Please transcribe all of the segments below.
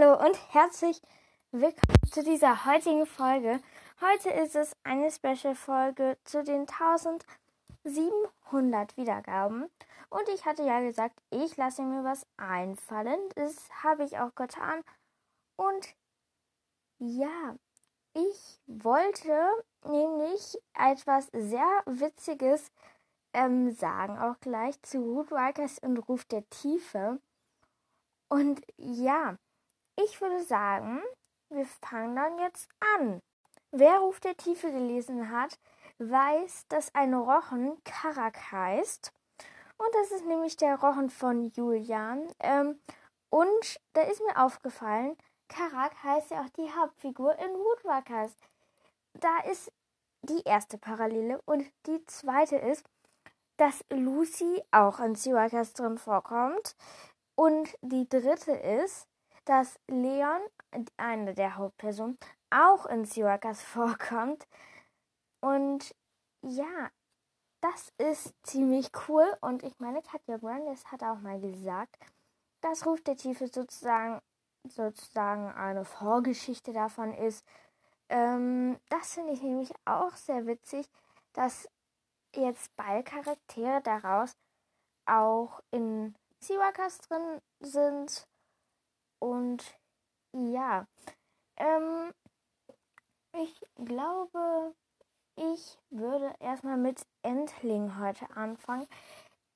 Hallo und herzlich willkommen zu dieser heutigen Folge. Heute ist es eine Special-Folge zu den 1700 Wiedergaben. Und ich hatte ja gesagt, ich lasse mir was einfallen. Das habe ich auch getan. Und ja, ich wollte nämlich etwas sehr Witziges ähm, sagen, auch gleich zu Rootwalkers und Ruf der Tiefe. Und ja, ich würde sagen, wir fangen dann jetzt an. Wer Ruf der Tiefe gelesen hat, weiß, dass ein Rochen Karak heißt. Und das ist nämlich der Rochen von Julian. Ähm, und da ist mir aufgefallen, Karak heißt ja auch die Hauptfigur in Woodwalkers. Da ist die erste Parallele. Und die zweite ist, dass Lucy auch in Seawalkers drin vorkommt. Und die dritte ist, dass Leon, eine der Hauptpersonen, auch in Seawalkers vorkommt. Und ja, das ist ziemlich cool. Und ich meine, Katja Brandes hat auch mal gesagt, dass Ruf der Tiefe sozusagen, sozusagen eine Vorgeschichte davon ist. Ähm, das finde ich nämlich auch sehr witzig, dass jetzt beide Charaktere daraus auch in Seawalkers drin sind. Und ja, ähm, ich glaube, ich würde erstmal mit Endling heute anfangen.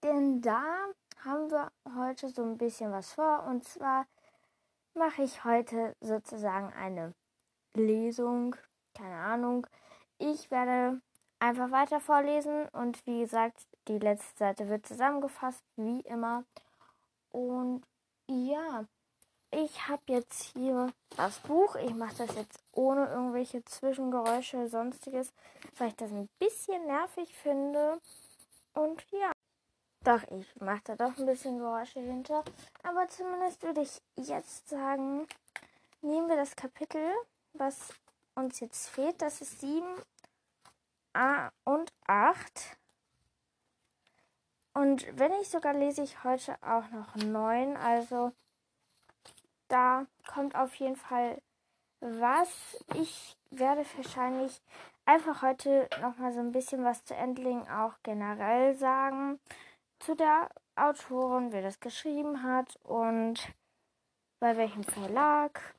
Denn da haben wir heute so ein bisschen was vor. Und zwar mache ich heute sozusagen eine Lesung. Keine Ahnung. Ich werde einfach weiter vorlesen. Und wie gesagt, die letzte Seite wird zusammengefasst, wie immer. Und ja, ich habe jetzt hier das Buch. Ich mache das jetzt ohne irgendwelche Zwischengeräusche oder sonstiges, weil ich das ein bisschen nervig finde. Und ja, doch, ich mache da doch ein bisschen Geräusche hinter. Aber zumindest würde ich jetzt sagen, nehmen wir das Kapitel, was uns jetzt fehlt. Das ist 7 A und 8. Und wenn ich sogar lese ich heute auch noch neun. Also da kommt auf jeden Fall was. Ich werde wahrscheinlich einfach heute nochmal so ein bisschen was zu Endling auch generell sagen. Zu der Autorin, wer das geschrieben hat und bei welchem Verlag.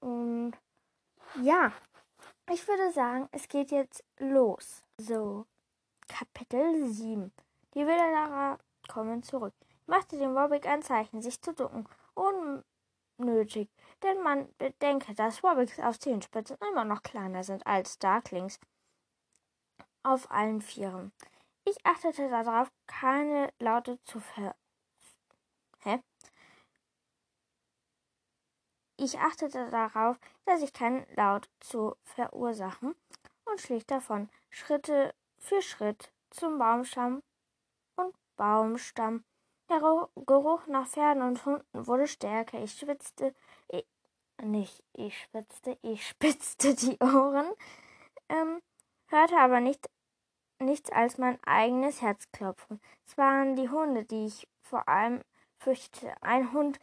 Und ja, ich würde sagen, es geht jetzt los. So, Kapitel 7. Die Wilderer kommen zurück. Machte dem Warwick ein Zeichen, sich zu ducken. Unnötig, denn man bedenke, dass Warwicks auf Zehenspitzen immer noch kleiner sind als Darklings auf allen Vieren. Ich achtete darauf, keine Laute zu ver... Hä? Ich achtete darauf, dass ich keinen Laut zu verursachen und schlich davon, Schritte für Schritt zum Baumstamm Baumstamm. Der Geruch nach Pferden und Hunden wurde stärker. Ich schwitzte, ich, nicht ich schwitzte, ich spitzte die Ohren, ähm, hörte aber nicht, nichts als mein eigenes Herzklopfen. Es waren die Hunde, die ich vor allem fürchtete. Ein Hund,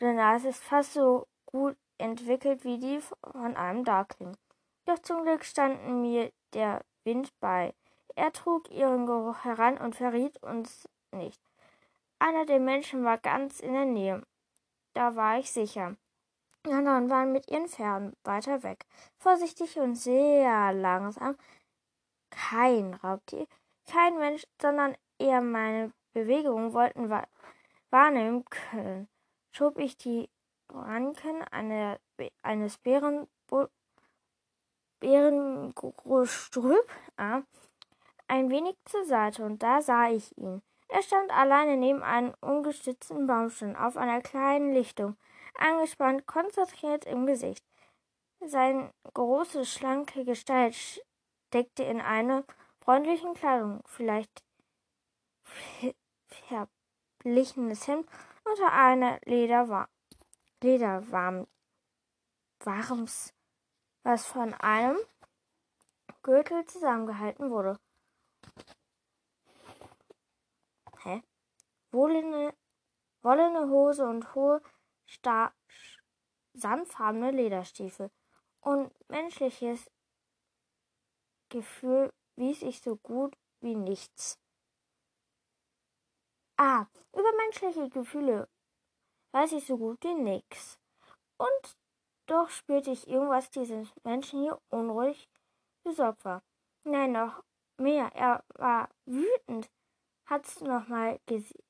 der Nase ist fast so gut entwickelt wie die von einem Darkling. Doch zum Glück standen mir der Wind bei. Er trug ihren Geruch heran und verriet uns nicht. Einer der Menschen war ganz in der Nähe. Da war ich sicher. Die anderen waren mit ihren Pferden weiter weg. Vorsichtig und sehr langsam. Kein Raubtier, kein Mensch, sondern eher meine Bewegungen wollten wahrnehmen können. Schob ich die Ranken eine, eines Bären, Bärengestrüpp an, ein wenig zur Seite, und da sah ich ihn. Er stand alleine neben einem ungestützten Baumstamm auf einer kleinen Lichtung, angespannt, konzentriert im Gesicht. Seine große, schlanke Gestalt steckte in einer freundlichen Kleidung, vielleicht verblichenes Hemd unter einer Lederwa Lederwarm warms, was von einem Gürtel zusammengehalten wurde. Hä? Wollene, wollene Hose und hohe sandfarbene Lederstiefel und menschliches Gefühl wies ich so gut wie nichts. Ah, über menschliche Gefühle weiß ich so gut wie nichts. Und doch spürte ich irgendwas dieses Menschen hier unruhig besorgt war. Nein, noch mehr. Er war wütend. Hat's noch mal gesehen?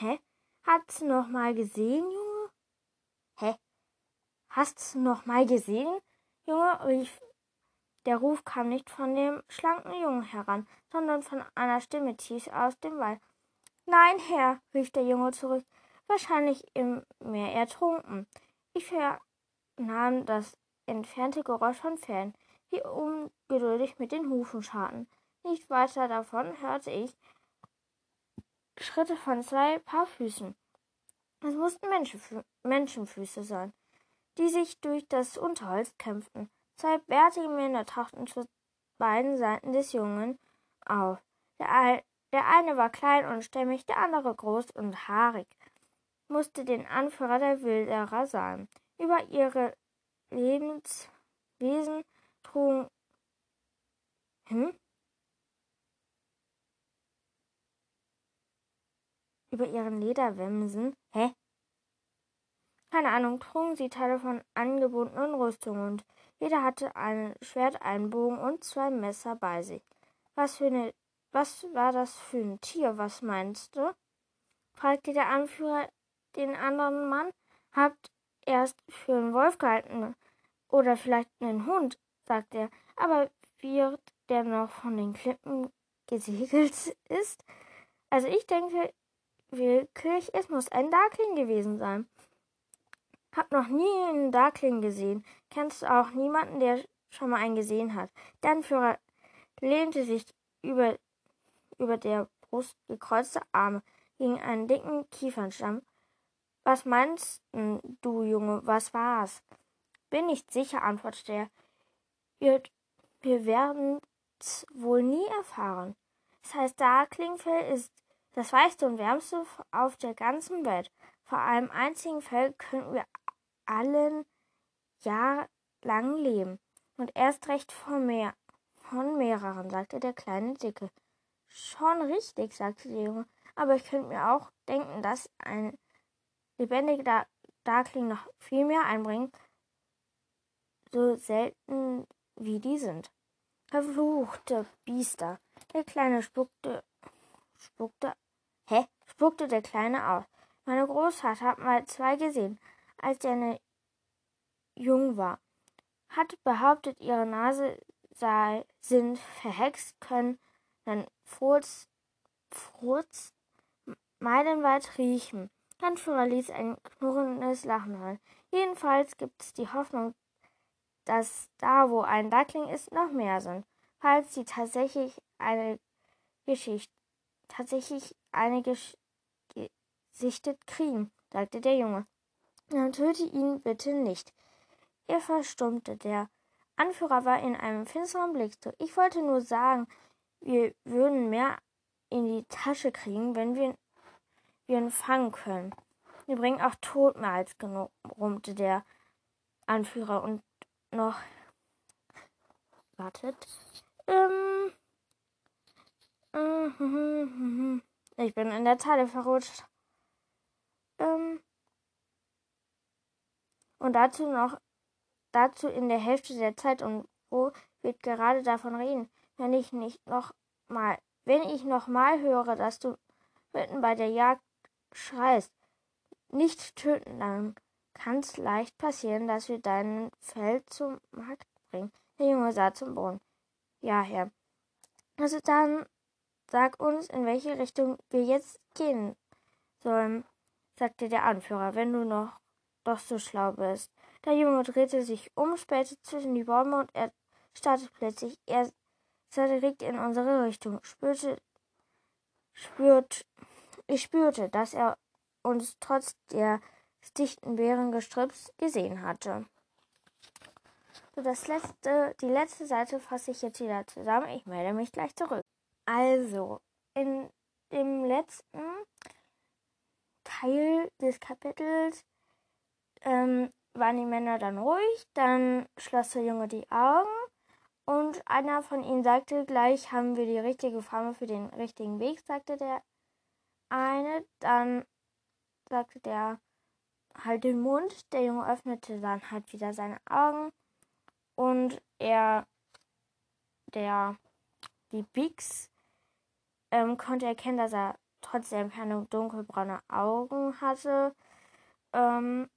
Hä? Hat's noch mal gesehen, Junge? Hä? Hast's noch mal gesehen, Junge? rief. Der Ruf kam nicht von dem schlanken Jungen heran, sondern von einer Stimme tief aus dem Wald. Nein, Herr, rief der Junge zurück, wahrscheinlich im Meer ertrunken. Ich vernahm das entfernte Geräusch von Pferden, die ungeduldig mit den Hufen scharten. Nicht weiter davon hörte ich Schritte von zwei Paar Füßen. Es mussten Menschenfü Menschenfüße sein, die sich durch das Unterholz kämpften. Zwei bärtige Männer tauchten zu beiden Seiten des Jungen auf. Der, der eine war klein und stämmig, der andere groß und haarig, musste den Anführer der Wilderer sein. Über ihre Lebenswesen trugen hm? Über ihren Lederwämsen, hä? Keine Ahnung, trugen sie Teile von angebundenen Rüstungen und jeder hatte ein Schwert, einen Bogen und zwei Messer bei sich. Was für eine was war das für ein Tier, was meinst du? fragte der Anführer den anderen Mann. Habt erst für einen Wolf gehalten oder vielleicht einen Hund, sagte er. Aber wird der noch von den Klippen gesegelt ist? Also ich denke willkürlich, es muss ein Darkling gewesen sein. Hab noch nie einen Darkling gesehen. Kennst du auch niemanden, der schon mal einen gesehen hat? Der Anführer lehnte sich über über der Brust gekreuzte Arme gegen einen dicken Kiefernstamm. Was meinst du, Junge, was war's? Bin nicht sicher, antwortete er. Wir, wir werden's wohl nie erfahren. Das heißt, Darklingfell ist das weichste und wärmste auf der ganzen Welt. Vor einem einzigen Fell könnten wir allen Jahr lang leben. Und erst recht von mehr, von mehreren, sagte der kleine Dicke. Schon richtig, sagte der Junge. Aber ich könnte mir auch denken, dass ein lebendiger Darkling noch viel mehr einbringt, so selten wie die sind. Verfluchte Biester. Der Kleine spuckte, spuckte? Spuckte der Kleine aus. Meine Großvater hat mal zwei gesehen, als er eine jung war. Hat behauptet, ihre Nase sei, sind verhext, können dann Furz, Furz, meilenweit riechen. Handführer ließ ein knurrendes Lachen hören. Jedenfalls gibt es die Hoffnung, dass da, wo ein Duckling ist, noch mehr sind. Falls sie tatsächlich eine Geschichte, tatsächlich eine Gesch gesichtet kriegen, sagte der Junge. Dann töte ihn bitte nicht. Er verstummte. Der Anführer war in einem finsteren Blick. Ich wollte nur sagen, wir würden mehr in die Tasche kriegen, wenn wir, wir ihn fangen können. Wir bringen auch tot mehr als genug, brummte der Anführer und noch. Wartet. Ähm. Ich bin in der Zeile verrutscht. Ähm. Und dazu noch, dazu in der Hälfte der Zeit und wo wird gerade davon reden wenn ich nicht noch mal, wenn ich noch mal höre, dass du mitten bei der Jagd schreist, nicht töten, dann kann es leicht passieren, dass wir dein Feld zum Markt bringen. Der Junge sah zum Boden. Ja, Herr. Also dann sag uns, in welche Richtung wir jetzt gehen sollen, sagte der Anführer, wenn du noch doch so schlau bist. Der Junge drehte sich um, spähte zwischen die Bäume und er starrte plötzlich. Er direkt in unsere Richtung. Spürte, spürt, ich spürte, dass er uns trotz der dichten Bärengestrüpps gesehen hatte. So, das letzte, die letzte Seite fasse ich jetzt wieder zusammen. Ich melde mich gleich zurück. Also, in dem letzten Teil des Kapitels ähm, waren die Männer dann ruhig, dann schloss der Junge die Augen und einer von ihnen sagte, gleich haben wir die richtige Formel für den richtigen Weg, sagte der eine. Dann sagte der halt den Mund. Der Junge öffnete dann halt wieder seine Augen und er, der, die Bix, ähm, konnte erkennen, dass er trotz der Entfernung dunkelbraune Augen hatte. Ähm,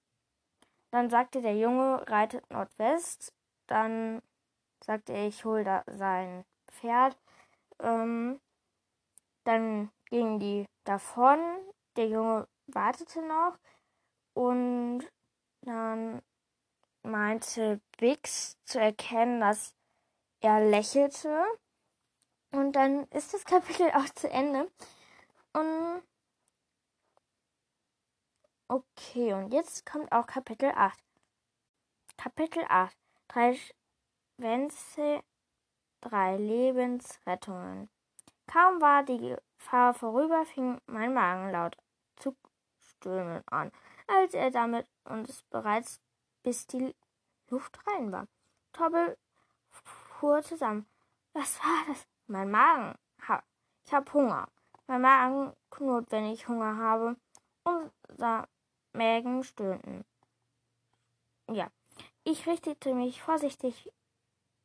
dann sagte der Junge, reitet Nordwest. Dann sagte er, ich hole da sein Pferd. Ähm, dann gingen die davon. Der Junge wartete noch und dann meinte Bix zu erkennen, dass er lächelte. Und dann ist das Kapitel auch zu Ende. Und okay, und jetzt kommt auch Kapitel 8. Kapitel 8. Drei Schwänze, drei Lebensrettungen. Kaum war die Gefahr vorüber, fing mein Magen laut zu stöhnen an, als er damit uns bereits bis die Luft rein war. Tobbel fuhr zusammen. Was war das? Mein Magen. Ha ich habe Hunger. Mein Magen knurrt, wenn ich Hunger habe. Unser Mägen stöhnten. Ja, ich richtete mich vorsichtig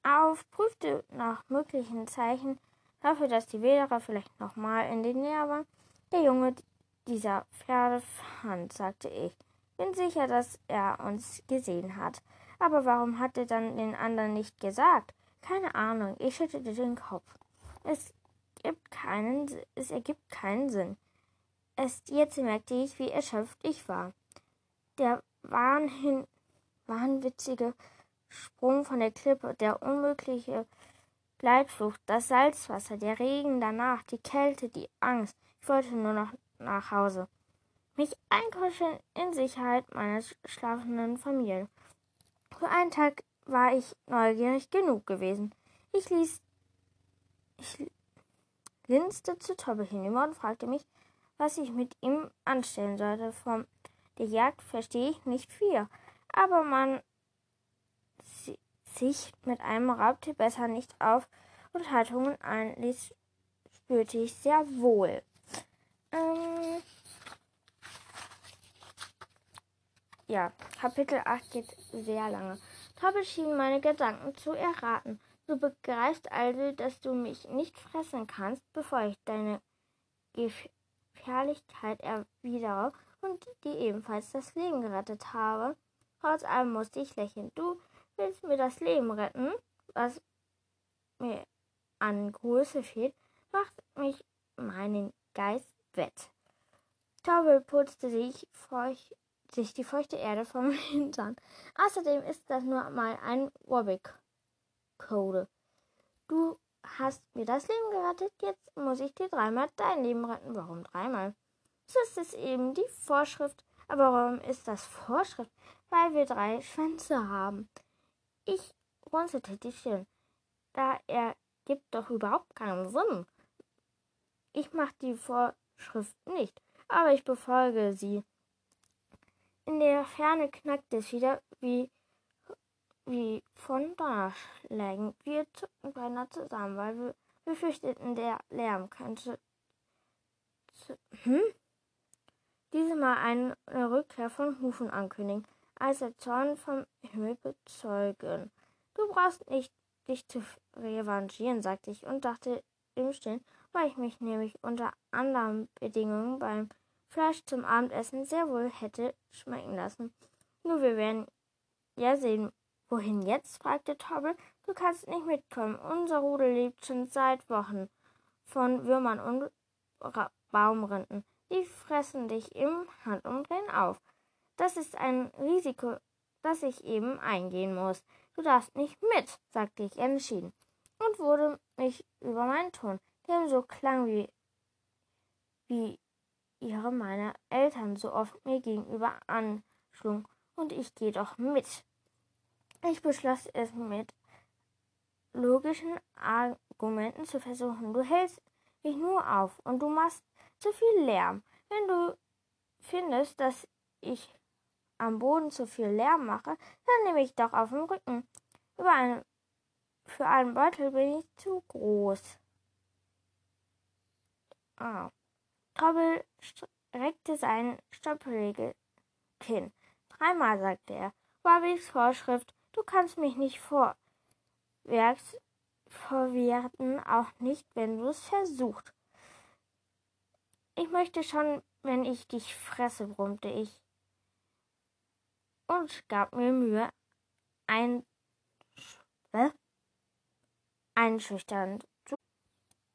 auf, prüfte nach möglichen Zeichen dafür, dass die Wilderer vielleicht nochmal in den Nähe waren. Der Junge dieser Pferde fand, sagte ich. Bin sicher, dass er uns gesehen hat. Aber warum hat er dann den anderen nicht gesagt? Keine Ahnung. Ich schüttelte den Kopf. Es gibt keinen, es ergibt keinen Sinn. Erst jetzt merkte ich, wie erschöpft ich war. Der wahnhin, wahnwitzige Sprung von der Klippe, der unmögliche Gleitflucht, das Salzwasser, der Regen danach, die Kälte, die Angst. Ich wollte nur noch nach Hause. Mich einkuscheln in Sicherheit meiner schlafenden Familie. Für einen Tag war ich neugierig genug gewesen. Ich ließ ich linste zu Tobbe hinüber und fragte mich, was ich mit ihm anstellen sollte. Von der Jagd verstehe ich nicht viel, aber man sich mit einem Raubtier besser nicht auf Unterhaltungen einließ, spürte ich sehr wohl. Ähm ja, Kapitel 8 geht sehr lange. Tobbe schien meine Gedanken zu erraten. Du begreifst also, dass du mich nicht fressen kannst, bevor ich deine Gefährlichkeit erwidere und dir ebenfalls das Leben gerettet habe. Trotz allem musste ich lächeln. Du willst mir das Leben retten, was mir an Größe fehlt, macht mich meinen Geist wett. Tobbe putzte sich, feucht, sich die feuchte Erde vom Hintern. Außerdem ist das nur mal ein Wobbik. Code. Du hast mir das Leben gerettet, jetzt muss ich dir dreimal dein Leben retten. Warum dreimal? Das ist eben die Vorschrift. Aber warum ist das Vorschrift? Weil wir drei Schwänze haben. Ich runzelte die Stirn. Da ergibt doch überhaupt keinen Sinn. Ich mache die Vorschrift nicht, aber ich befolge sie. In der Ferne knackte es wieder wie wie von Donnerschlägen. Wir zuckten beinahe zusammen, weil wir befürchteten, der Lärm könnte hm? diesmal eine Rückkehr von Hufen ankündigen, als der Zorn vom Himmel bezeugen. Du brauchst nicht dich zu revanchieren, sagte ich und dachte im Stillen, weil ich mich nämlich unter anderen Bedingungen beim Fleisch zum Abendessen sehr wohl hätte schmecken lassen. Nur wir werden ja sehen, Wohin jetzt? fragte Tobbe. Du kannst nicht mitkommen. Unser Rudel lebt schon seit Wochen von Würmern und Baumrinden. Die fressen dich im Handumdrehen auf. Das ist ein Risiko, das ich eben eingehen muss. Du darfst nicht mit, sagte ich entschieden und wurde mich über meinen Ton, der so klang wie, wie ihre meiner Eltern so oft mir gegenüber anschlug. Und ich gehe doch mit. Ich beschloss es mit logischen Argumenten zu versuchen. Du hältst mich nur auf und du machst zu viel Lärm. Wenn du findest, dass ich am Boden zu viel Lärm mache, dann nehme ich doch auf dem Rücken. Einen, für einen Beutel bin ich zu groß. Ah. Streckte sein stoppeliges Kinn. Dreimal sagte er, Bobbys Vorschrift, du kannst mich nicht vorwärts verwerten, auch nicht, wenn du es versuchst. Ich möchte schon, wenn ich dich fresse, brummte ich und gab mir Mühe, ein, äh, zu.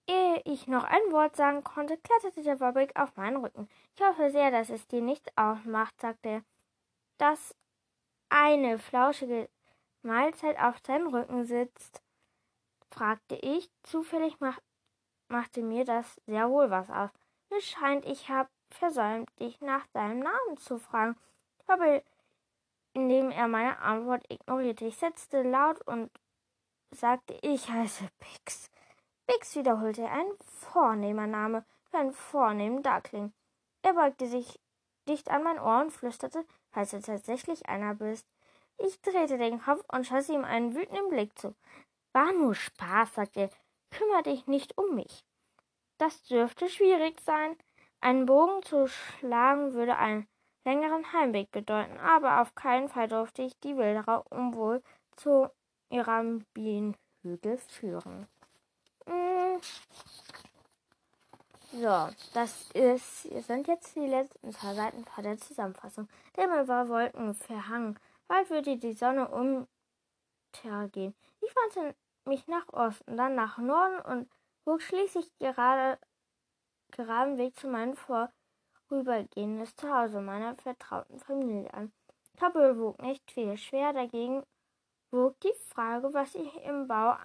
Ehe ich noch ein Wort sagen konnte, kletterte der Bobbig auf meinen Rücken. Ich hoffe sehr, dass es dir nichts ausmacht, sagte er, dass eine flauschige Mahlzeit auf seinem Rücken sitzt, fragte ich. Zufällig mach, machte mir das sehr wohl was aus. Mir scheint, ich habe versäumt, dich nach deinem Namen zu fragen. Aber indem er meine Antwort ignorierte, ich setzte laut und sagte, ich heiße Bix. Bix wiederholte ein vornehmer Name für einen vornehmen Darkling. Er beugte sich dicht an mein Ohr und flüsterte, falls du tatsächlich einer bist. Ich drehte den Kopf und schoss ihm einen wütenden Blick zu. War nur Spaß, sagte er. Kümmer dich nicht um mich. Das dürfte schwierig sein. Einen Bogen zu schlagen würde einen längeren Heimweg bedeuten, aber auf keinen Fall durfte ich die Wilderer unwohl zu ihrem Bienenhügel führen. Hm. So, das ist, sind jetzt die letzten zwei Seiten von der Zusammenfassung. Der Himmel war Wolken verhangen. Bald würde die Sonne untergehen. Ich wandte mich nach Osten, dann nach Norden und bog schließlich gerade geraden Weg zu meinem vorübergehendes Zuhause meiner vertrauten Familie an. Kappel wog nicht viel. Schwer dagegen wog die Frage, was ich im Bau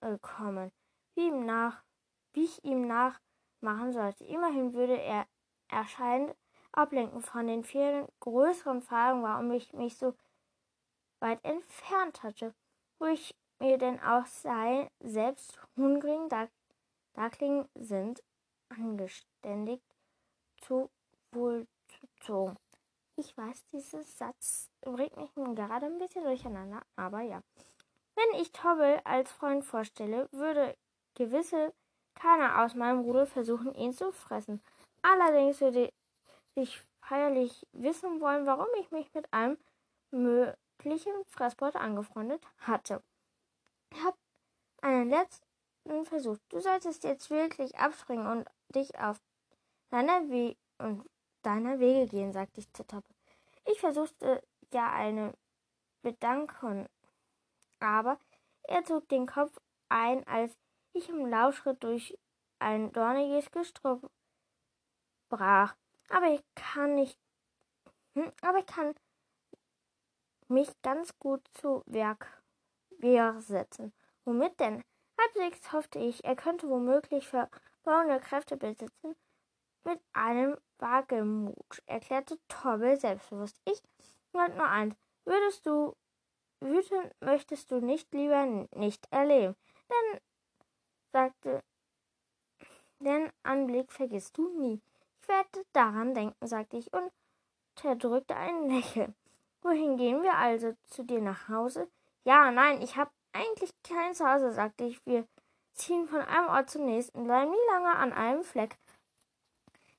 angekommen, wie, ihm nach, wie ich ihm nachmachen sollte. Immerhin würde er erscheinend ablenken von den vielen größeren Fragen, warum ich mich so weit entfernt hatte, wo ich mir denn auch sei, selbst hungrigen Darkling sind angeständigt zu wohlzuzogen. Ich weiß, dieser Satz bringt mich gerade ein bisschen durcheinander, aber ja. Wenn ich Tobble als Freund vorstelle, würde gewisse keiner aus meinem Rudel versuchen, ihn zu fressen. Allerdings würde ich feierlich wissen wollen, warum ich mich mit einem möglichen Fressbord angefreundet hatte. Ich habe einen letzten Versuch. Du solltest jetzt wirklich abspringen und dich auf deiner, We und deiner Wege gehen, sagte ich zu Toppe. Ich versuchte ja eine Bedankung, aber er zog den Kopf ein, als ich im Laufschritt durch ein dorniges Gestrüpp brach. Aber ich kann nicht, hm, aber ich kann mich ganz gut zu Werk Wehr setzen. Womit denn? Halbwegs hoffte ich, er könnte womöglich verborgene Kräfte besitzen. Mit einem Wagemut, erklärte Torbel selbstbewusst. Ich wollte nur eins. Würdest du wütend, möchtest du nicht lieber nicht erleben. Denn, sagte, den Anblick vergisst du nie. Werde daran denken, sagte ich und unterdrückte ein Lächeln. Wohin gehen wir also? Zu dir nach Hause? Ja, nein, ich habe eigentlich kein Zuhause, sagte ich. Wir ziehen von einem Ort zum nächsten, bleiben nie lange an einem Fleck.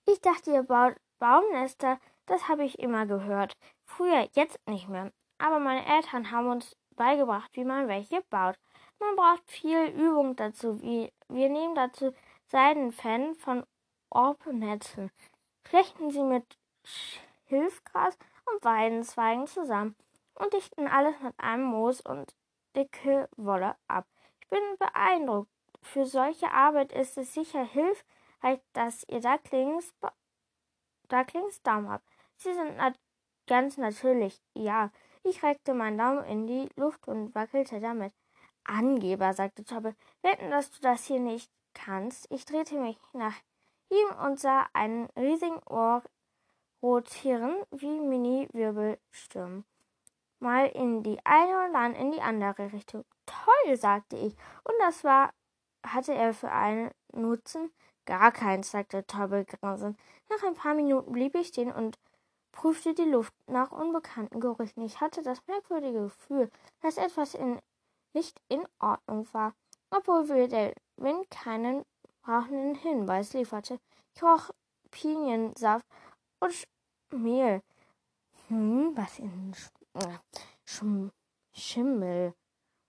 Ich dachte, ihr baut Baumnester, das habe ich immer gehört. Früher, jetzt nicht mehr. Aber meine Eltern haben uns beigebracht, wie man welche baut. Man braucht viel Übung dazu. Wir nehmen dazu Seidenfäden von Orpennetzen, flechten sie mit Hilfgras und Weidenzweigen zusammen und dichten alles mit einem Moos und dicke Wolle ab. Ich bin beeindruckt. Für solche Arbeit ist es sicher hilfreich, dass ihr Ducklings, Ducklings Daumen habt. Sie sind nat ganz natürlich. Ja, ich reckte meinen Daumen in die Luft und wackelte damit. Angeber, sagte Tobbe, wetten, dass du das hier nicht kannst. Ich drehte mich nach ihm und sah einen riesigen Ohr rotieren wie Mini-Wirbelstürmen mal in die eine und dann in die andere Richtung. Toll, sagte ich. Und das war, hatte er für einen Nutzen? Gar keins, sagte Tobbe grinsend. Nach ein paar Minuten blieb ich stehen und prüfte die Luft nach unbekannten Gerüchen. Ich hatte das merkwürdige Gefühl, dass etwas in, nicht in Ordnung war, obwohl wir der Wind keinen brauchenden Hinweis lieferte. Roch Piniensaft und Mehl. Hm, was in Sch äh, Sch Schimmel?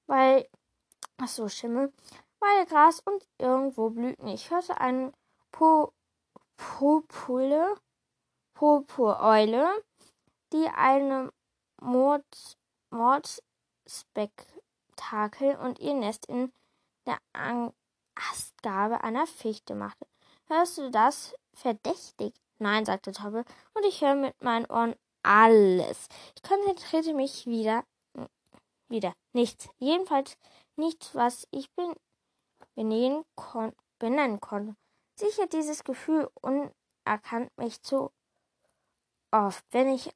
Weil, ach so, Schimmel, weil Gras und irgendwo blühten. Ich hörte einen po Popule, Purpureule, die eine Mord, Mordspektakel und ihr Nest in der Astgabe einer Fichte machte. Hörst du das? Verdächtig. Nein, sagte Tobbe, und ich höre mit meinen Ohren alles. Ich konzentrierte mich wieder. Wieder. Nichts. Jedenfalls nichts, was ich bin, benennen, kon benennen konnte. Sicher dieses Gefühl unerkannt mich zu oft, wenn ich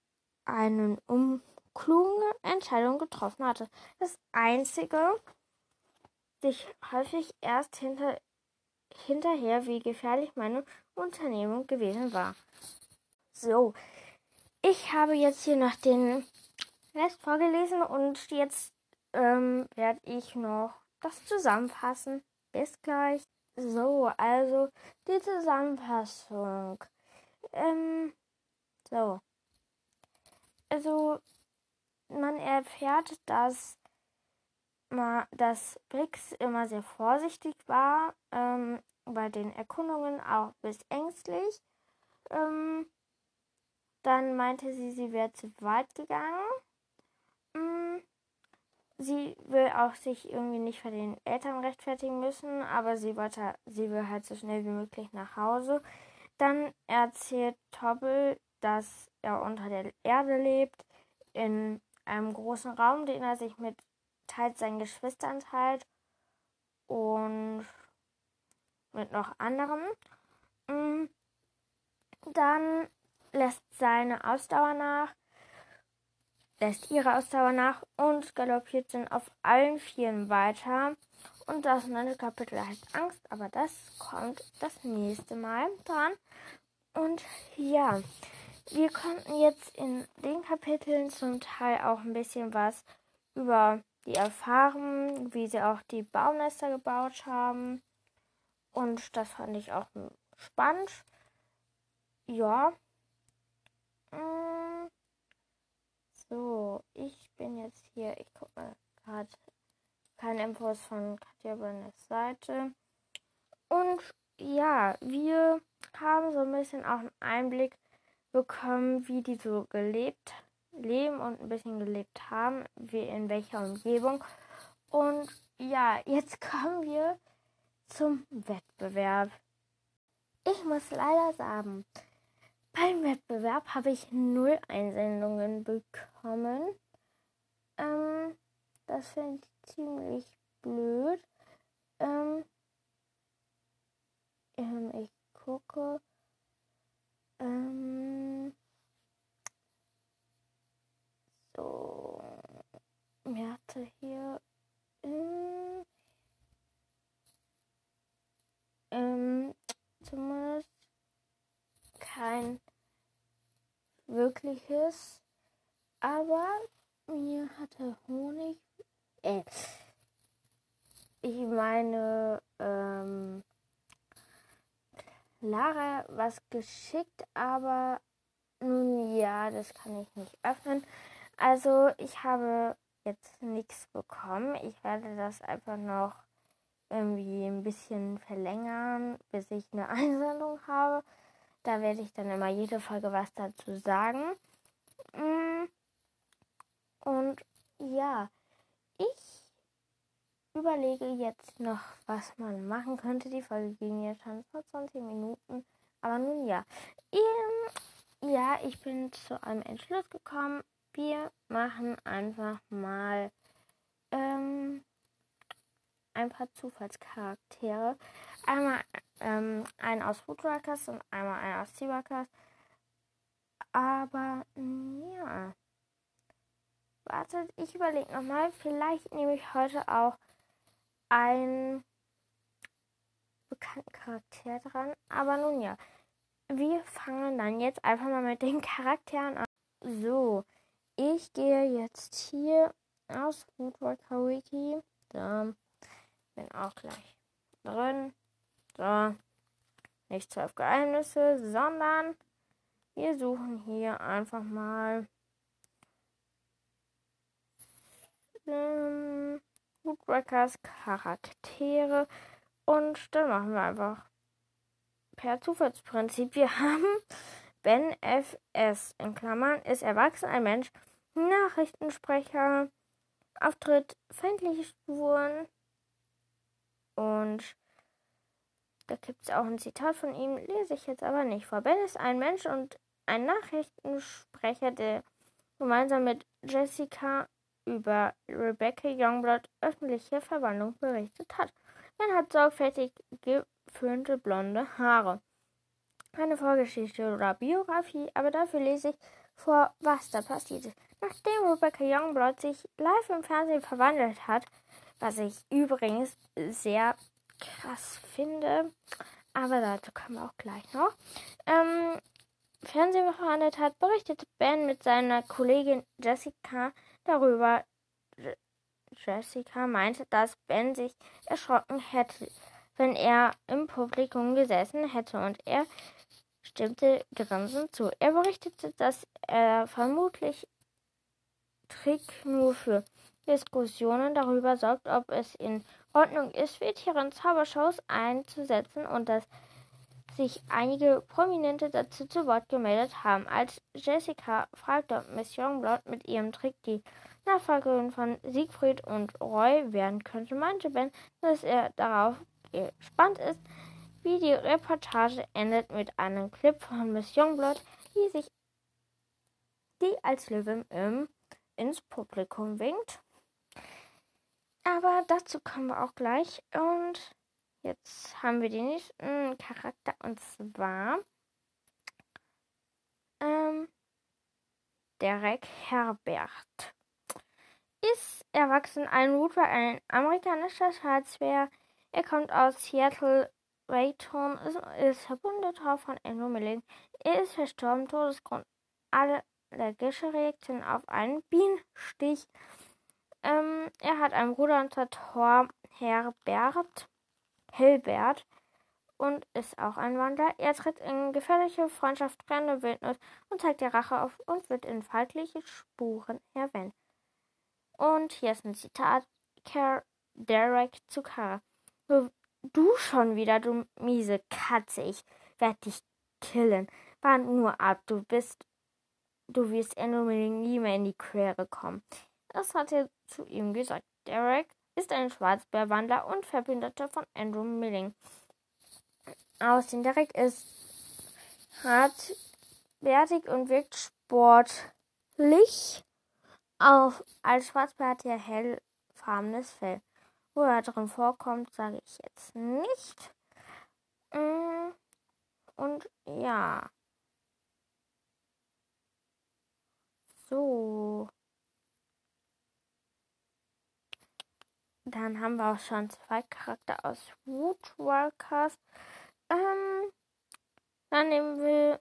eine umkluge Entscheidung getroffen hatte. Das Einzige, sich häufig erst hinter, hinterher, wie gefährlich meine Unternehmung gewesen war. So, ich habe jetzt hier noch den Rest vorgelesen und jetzt ähm, werde ich noch das zusammenfassen. Bis gleich. So, also die Zusammenfassung. Ähm, so. Also, man erfährt, dass, ma, dass Brix immer sehr vorsichtig war, ähm, bei den Erkundungen auch bis ängstlich. Ähm, dann meinte sie, sie wäre zu weit gegangen. Mm, sie will auch sich irgendwie nicht vor den Eltern rechtfertigen müssen, aber sie wollte, sie will halt so schnell wie möglich nach Hause. Dann erzählt Tobbel, dass er unter der Erde lebt, in einem großen Raum, den er sich mit teils seinen Geschwistern teilt und mit noch anderen. Mm. Dann lässt seine Ausdauer nach, lässt ihre Ausdauer nach und galoppiert dann auf allen Vieren weiter. Und das neunte Kapitel heißt Angst, aber das kommt das nächste Mal dran. Und ja, wir konnten jetzt in den Kapiteln zum Teil auch ein bisschen was über die erfahren, wie sie auch die Baumnester gebaut haben. Und das fand ich auch spannend. Ja. Mm. So, ich bin jetzt hier. Ich gucke mal gerade keine Infos von Katja Bönnes Seite. Und ja, wir haben so ein bisschen auch einen Einblick bekommen, wie die so gelebt leben und ein bisschen gelebt haben, wie in welcher Umgebung. Und ja, jetzt kommen wir zum Wettbewerb. Ich muss leider sagen, beim Wettbewerb habe ich null Einsendungen bekommen. Ähm, das finde ich ziemlich blöd. Ähm, ähm, ich gucke. Ähm, so. Mir hatte hier. Ähm, ähm, zumindest kein wirkliches. Aber mir hatte Honig. Äh, ich meine, ähm, Lara was geschickt, aber nun ja, das kann ich nicht öffnen. Also ich habe jetzt nichts bekommen. Ich werde das einfach noch irgendwie ein bisschen verlängern, bis ich eine Einsendung habe. Da werde ich dann immer jede Folge was dazu sagen. Mm. Und ja, ich überlege jetzt noch, was man machen könnte. Die Folge ging jetzt schon vor 20 Minuten. Aber nun ja. Ähm, ja, ich bin zu einem Entschluss gekommen. Wir machen einfach mal ähm, ein paar Zufallscharaktere. Einmal ähm, einen aus Foodruckers und einmal einen aus Seaworkers. Aber ja. Wartet, ich überlege nochmal. Vielleicht nehme ich heute auch einen bekannten Charakter dran. Aber nun ja, wir fangen dann jetzt einfach mal mit den Charakteren an. So, ich gehe jetzt hier aus Woodworker Wiki. So, bin auch gleich drin. So, nicht zwölf Geheimnisse, sondern wir suchen hier einfach mal ähm, Charaktere und dann machen wir einfach per Zufallsprinzip. Wir haben Ben FS in Klammern ist erwachsen ein Mensch, Nachrichtensprecher, Auftritt, feindliche Spuren und da gibt es auch ein Zitat von ihm, lese ich jetzt aber nicht vor. Ben ist ein Mensch und ein Nachrichtensprecher, der gemeinsam mit Jessica über Rebecca Youngblood öffentliche Verwandlung berichtet hat. Ben hat sorgfältig geföhnte blonde Haare. Keine Vorgeschichte oder Biografie, aber dafür lese ich vor, was da passiert ist. Nachdem Rebecca Youngblood sich live im Fernsehen verwandelt hat, was ich übrigens sehr krass finde, aber dazu kommen wir auch gleich noch, ähm, Fernsehen verhandelt hat, berichtete Ben mit seiner Kollegin Jessica darüber. Jessica meinte, dass Ben sich erschrocken hätte, wenn er im Publikum gesessen hätte und er stimmte grinsend zu. Er berichtete, dass er vermutlich Trick nur für Diskussionen darüber sorgt, ob es in Ordnung ist, Viertiere in Zaubershows einzusetzen und dass sich einige Prominente dazu zu Wort gemeldet haben. Als Jessica fragte, ob Miss Youngblood mit ihrem Trick die Nachfolgerin von Siegfried und Roy werden könnte, meinte Ben, dass er darauf gespannt ist, wie die Reportage endet mit einem Clip von Miss Youngblood, die sich die als Löwe im, ins Publikum winkt. Aber dazu kommen wir auch gleich. Und jetzt haben wir den nächsten Charakter und zwar ähm, Derek Herbert. Ist erwachsen ein Rootwag, ein amerikanischer Schwarzbär. Er kommt aus Seattle, Rayton, ist, ist Verbündeter von Andrew Milling. Er ist verstorben, Todesgrund allergische Reaktion auf einen Bienenstich. Ähm, er hat einen Bruder und Thor Herbert, Hilbert und ist auch ein Wandler. Er tritt in gefährliche Freundschaft, fremde Wildnis und zeigt die Rache auf und wird in faltliche Spuren erwähnt. Und hier ist ein Zitat: Care Derek zu Kara. Du schon wieder, du miese Katze. Ich werde dich killen. Wart nur ab, du bist. Du wirst Enderman nie mehr in die Quere kommen. Das hat er zu ihm gesagt. Derek ist ein Schwarzbärwandler und Verbündeter von Andrew Milling. Aussehen Derek ist hartwertig und wirkt sportlich. Auf, als Schwarzbär hat er hellfarbenes Fell. Wo er drin vorkommt, sage ich jetzt nicht. Mm, und ja. So. Dann haben wir auch schon zwei Charakter aus Woodwalkers. Ähm, dann nehmen wir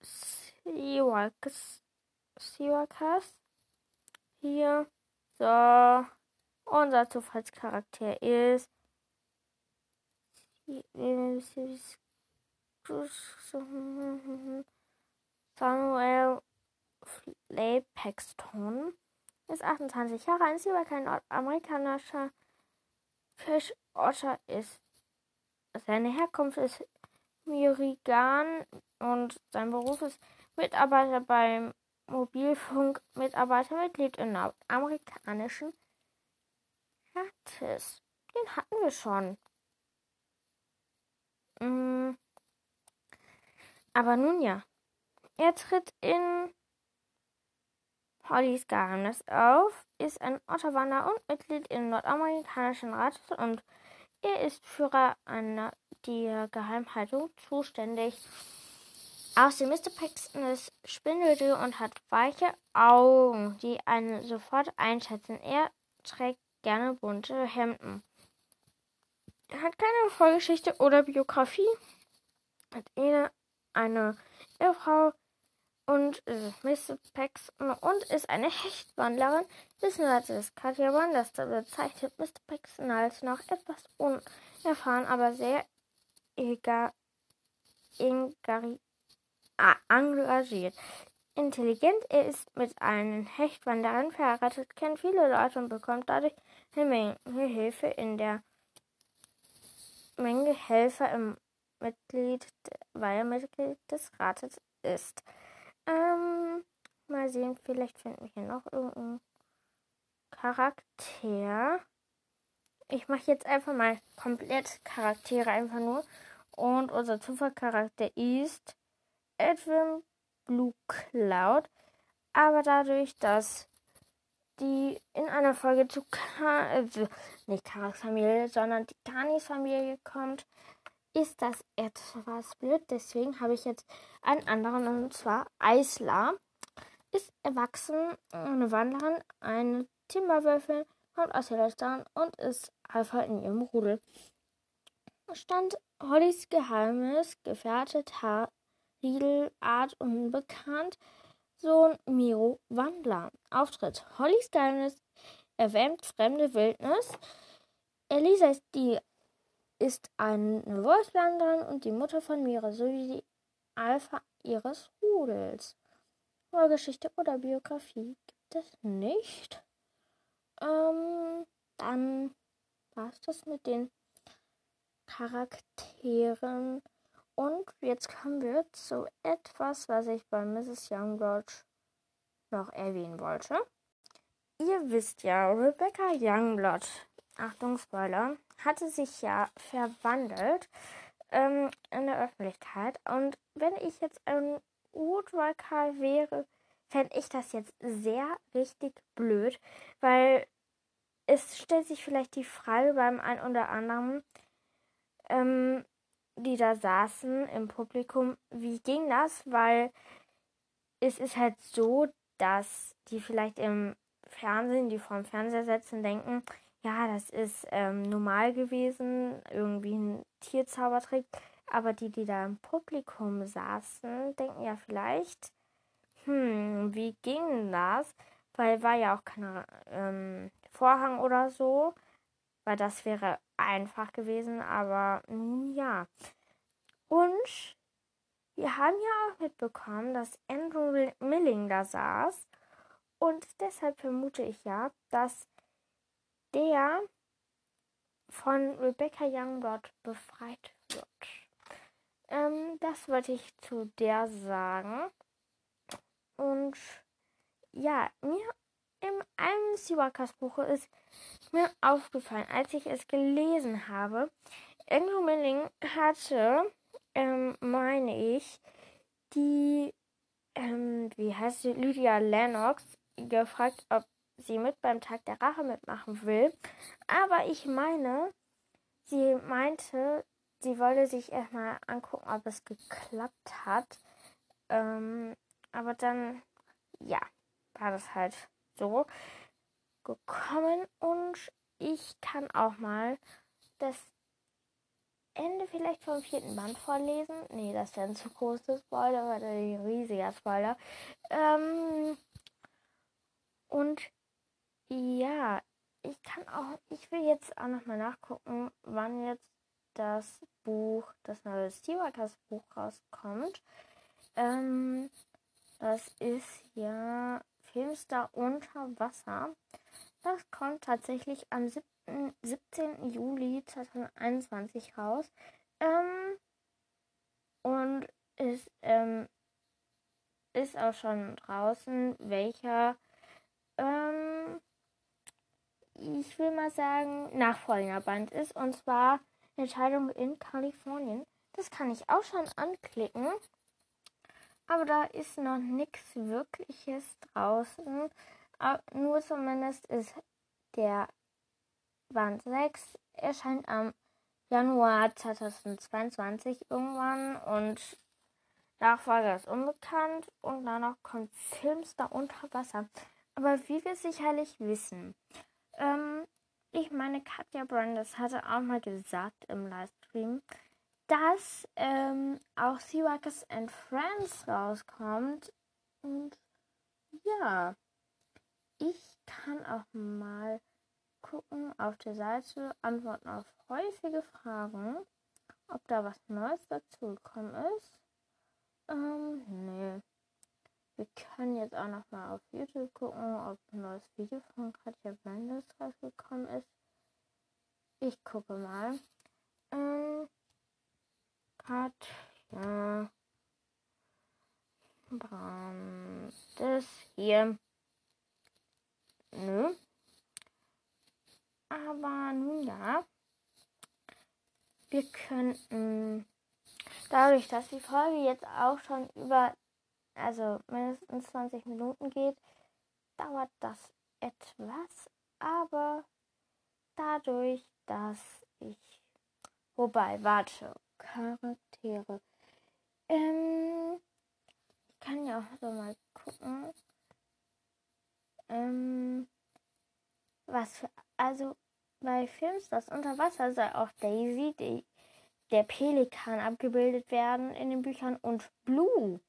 Seawalkers. Seawalkers. Hier. So. Unser Zufallscharakter ist Samuel Flay Paxton ist 28 Jahre ist aber kein amerikanischer Fischotter ist. Seine Herkunft ist Mirigan und sein Beruf ist Mitarbeiter beim Mobilfunk, Mitarbeitermitglied in nordamerikanischen Gratis. Den hatten wir schon. Mm. Aber nun ja. Er tritt in Hollys Geheimnis auf, ist ein Otterwanner und Mitglied im nordamerikanischen Rat und er ist Führer einer der Geheimhaltung zuständig. Außerdem Mr. Paxton ist spindeldürr und hat weiche Augen, die einen sofort einschätzen. Er trägt gerne bunte Hemden. Er hat keine Vorgeschichte oder Biografie. hat eine, eine Ehefrau und ist Mrs. Pex und ist eine Hechtwandlerin. Wissen wir, dass Katja Wanders bezeichnet Mr. Paxton als noch etwas unerfahren, aber sehr egal, engagiert. Intelligent, er ist mit einer Hechtwanderin verheiratet, kennt viele Leute und bekommt dadurch eine Menge Hilfe in der Menge Helfer im Mitglied, weil er Mitglied des Rates ist. Ähm, mal sehen, vielleicht finden wir hier noch irgendeinen Charakter. Ich mache jetzt einfach mal komplett Charaktere einfach nur. Und unser Zufallcharakter ist Edwin Blue Cloud. Aber dadurch, dass die in einer Folge zu Ka äh, nicht Karas Familie, sondern die Kanis Familie kommt, ist das etwas blöd. Deswegen habe ich jetzt einen anderen und zwar Eisla. Ist erwachsen, eine Wanderin, eine Timberwölfin, kommt aus Yellowstone und ist Alpha in ihrem Rudel. Stand Hollys Geheimnis, Gefährte, Riedel, unbekannt, Sohn Miro Wandler. Auftritt Hollys Geheimnis erwähnt fremde Wildnis. Elisa ist die ist eine Wolfswanderin und die Mutter von Mira sowie die Alpha ihres Rudels. Vorgeschichte oder Biografie gibt es nicht. Ähm, dann war es das mit den Charakteren. Und jetzt kommen wir zu etwas, was ich bei Mrs. Youngblood noch erwähnen wollte. Ihr wisst ja, Rebecca Youngblood, Achtung Spoiler, hatte sich ja verwandelt ähm, in der Öffentlichkeit. Und wenn ich jetzt ein Woodwalker wäre, fände ich das jetzt sehr richtig blöd, weil es stellt sich vielleicht die Frage beim einen oder anderen, ähm, die da saßen im Publikum, wie ging das? Weil es ist halt so, dass die vielleicht im Fernsehen, die vor dem Fernseher sitzen, denken, ja, das ist ähm, normal gewesen, irgendwie ein Tierzaubertrick. Aber die, die da im Publikum saßen, denken ja vielleicht, hm, wie ging das? Weil war ja auch kein ähm, Vorhang oder so, weil das wäre einfach gewesen, aber nun ja. Und wir haben ja auch mitbekommen, dass Andrew Milling da saß. Und deshalb vermute ich ja, dass der von Rebecca Youngblood befreit wird. Ähm, das wollte ich zu der sagen. Und ja, mir in einem Siwakas Buch ist mir aufgefallen, als ich es gelesen habe, Andrew Milling hatte, ähm, meine ich, die, ähm, wie heißt sie, Lydia Lennox gefragt, ob sie mit beim Tag der Rache mitmachen will. Aber ich meine, sie meinte, sie wollte sich erstmal angucken, ob es geklappt hat. Ähm, aber dann, ja, war das halt so gekommen und ich kann auch mal das Ende vielleicht vom vierten Band vorlesen. Nee, das wäre ein zu großes Spoiler, weil ein riesiger Spoiler. Ähm, und ja, ich kann auch, ich will jetzt auch nochmal nachgucken, wann jetzt das Buch, das neue Steelworkers Buch rauskommt. Ähm, das ist ja Filmstar unter Wasser. Das kommt tatsächlich am 7, 17. Juli 2021 raus. Ähm, und ist, ähm, ist auch schon draußen, welcher ähm, ich will mal sagen, nachfolgender Band ist. Und zwar Entscheidung in Kalifornien. Das kann ich auch schon anklicken. Aber da ist noch nichts Wirkliches draußen. Aber nur zumindest ist der Band 6 erscheint am Januar 2022 irgendwann und Nachfolger ist unbekannt und danach kommt Filmstar unter Wasser. Aber wie wir sicherlich wissen, ähm, ich meine, Katja Brandes hatte auch mal gesagt im Livestream, dass ähm, auch Seawalkers and Friends rauskommt. Und ja, ich kann auch mal gucken auf der Seite Antworten auf häufige Fragen, ob da was Neues dazu gekommen ist. Ähm, nee. Wir können jetzt auch noch mal auf YouTube gucken, ob ein neues Video von Katja Brandes rausgekommen ist. Ich gucke mal. Ähm, Katja Brandes hier. Nö. Aber nun ja. Wir könnten dadurch, dass die Folge jetzt auch schon über also mindestens 20 Minuten geht, dauert das etwas, aber dadurch, dass ich, wobei, warte, Charaktere, ähm, ich kann ja auch so mal gucken, ähm, was für, also bei Films, das unter Wasser soll auch Daisy, die, der Pelikan abgebildet werden in den Büchern und Blue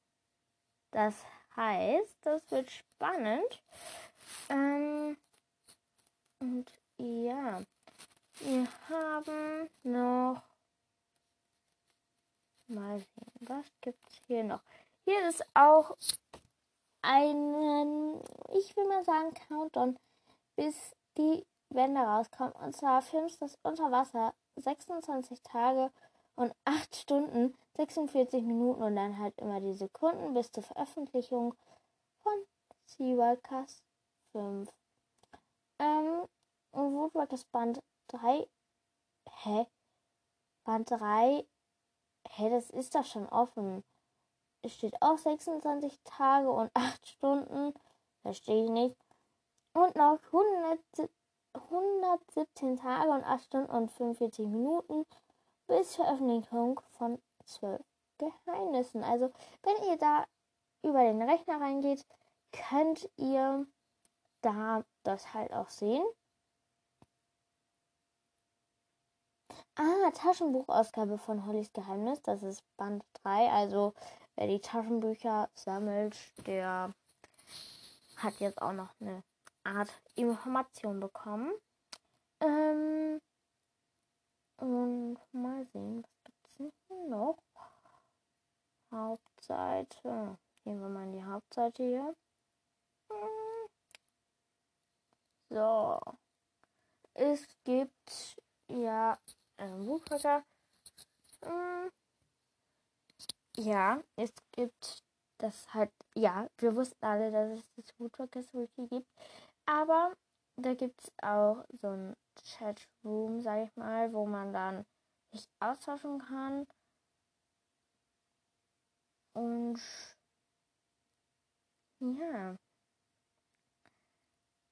das heißt, das wird spannend. Ähm, und ja, wir haben noch. Mal sehen, was gibt es hier noch? Hier ist auch ein, ich will mal sagen, Countdown, bis die Wände rauskommen. Und zwar filmst das unter Wasser 26 Tage und 8 Stunden 46 Minuten und dann halt immer die Sekunden bis zur Veröffentlichung von Seawalkers 5. Ähm, und Woodwalkers Band 3. Hä? Band 3. Hä, das ist doch schon offen. Es steht auch 26 Tage und 8 Stunden. Verstehe ich nicht. Und noch 100, 117 Tage und 8 Stunden und 45 Minuten bis Veröffentlichung von zwölf Geheimnissen. Also, wenn ihr da über den Rechner reingeht, könnt ihr da das halt auch sehen. Ah, Taschenbuchausgabe von Hollys Geheimnis. Das ist Band 3. Also, wer die Taschenbücher sammelt, der hat jetzt auch noch eine Art Information bekommen. Ähm, und mal sehen, was noch? Hauptseite. Gehen wir mal in die Hauptseite hier. So. Es gibt ja einen Buchhalter. Hm. Ja, es gibt das halt, ja, wir wussten alle, dass es das Woodworkers Wiki gibt. Aber da gibt es auch so ein Chatroom, sag ich mal, wo man dann sich austauschen kann. Und ja.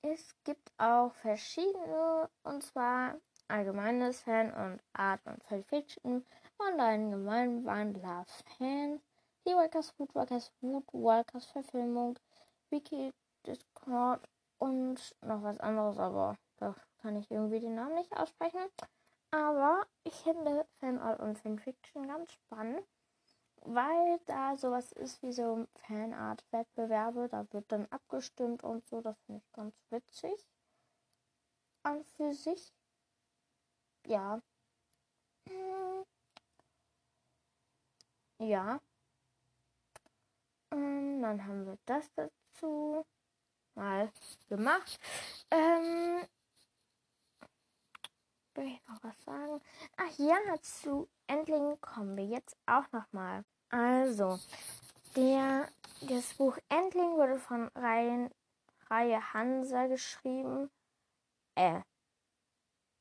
Es gibt auch verschiedene, und zwar allgemeines Fan und Art und Fiction, online Gemeinwandler Fan, Seaworkers, Foodworkers, Woodworkers Verfilmung, Wiki, Discord und noch was anderes, aber da kann ich irgendwie den Namen nicht aussprechen. Aber ich finde Fanart und Fanfiction ganz spannend, weil da sowas ist wie so Fanart-Wettbewerbe. Da wird dann abgestimmt und so. Das finde ich ganz witzig. An für sich. Ja. Hm. Ja. Und ähm, dann haben wir das dazu mal gemacht. Ähm, will ich noch was sagen? Ach ja, zu Endlingen kommen wir jetzt auch noch mal. Also, der, das Buch Endling wurde von Reihen, Reihe Hansa geschrieben. Äh,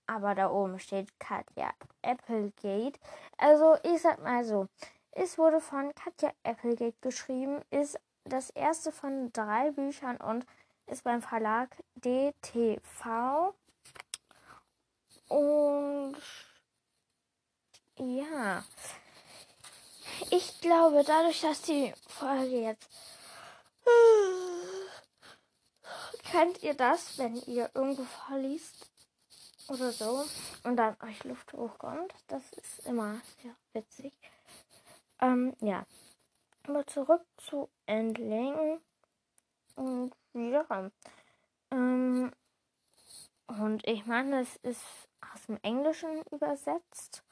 aber da oben steht Katja Applegate. Also, ich sag mal so, es wurde von Katja Applegate geschrieben, ist das erste von drei Büchern und ist beim Verlag DTV und ja, ich glaube, dadurch, dass die Folge jetzt könnt ihr das, wenn ihr irgendwo vorliest, oder so und dann euch Luft hochkommt. Das ist immer sehr witzig. Ähm, ja. Aber zurück zu Endling. Und ja. Ähm, und ich meine, es ist aus dem Englischen übersetzt.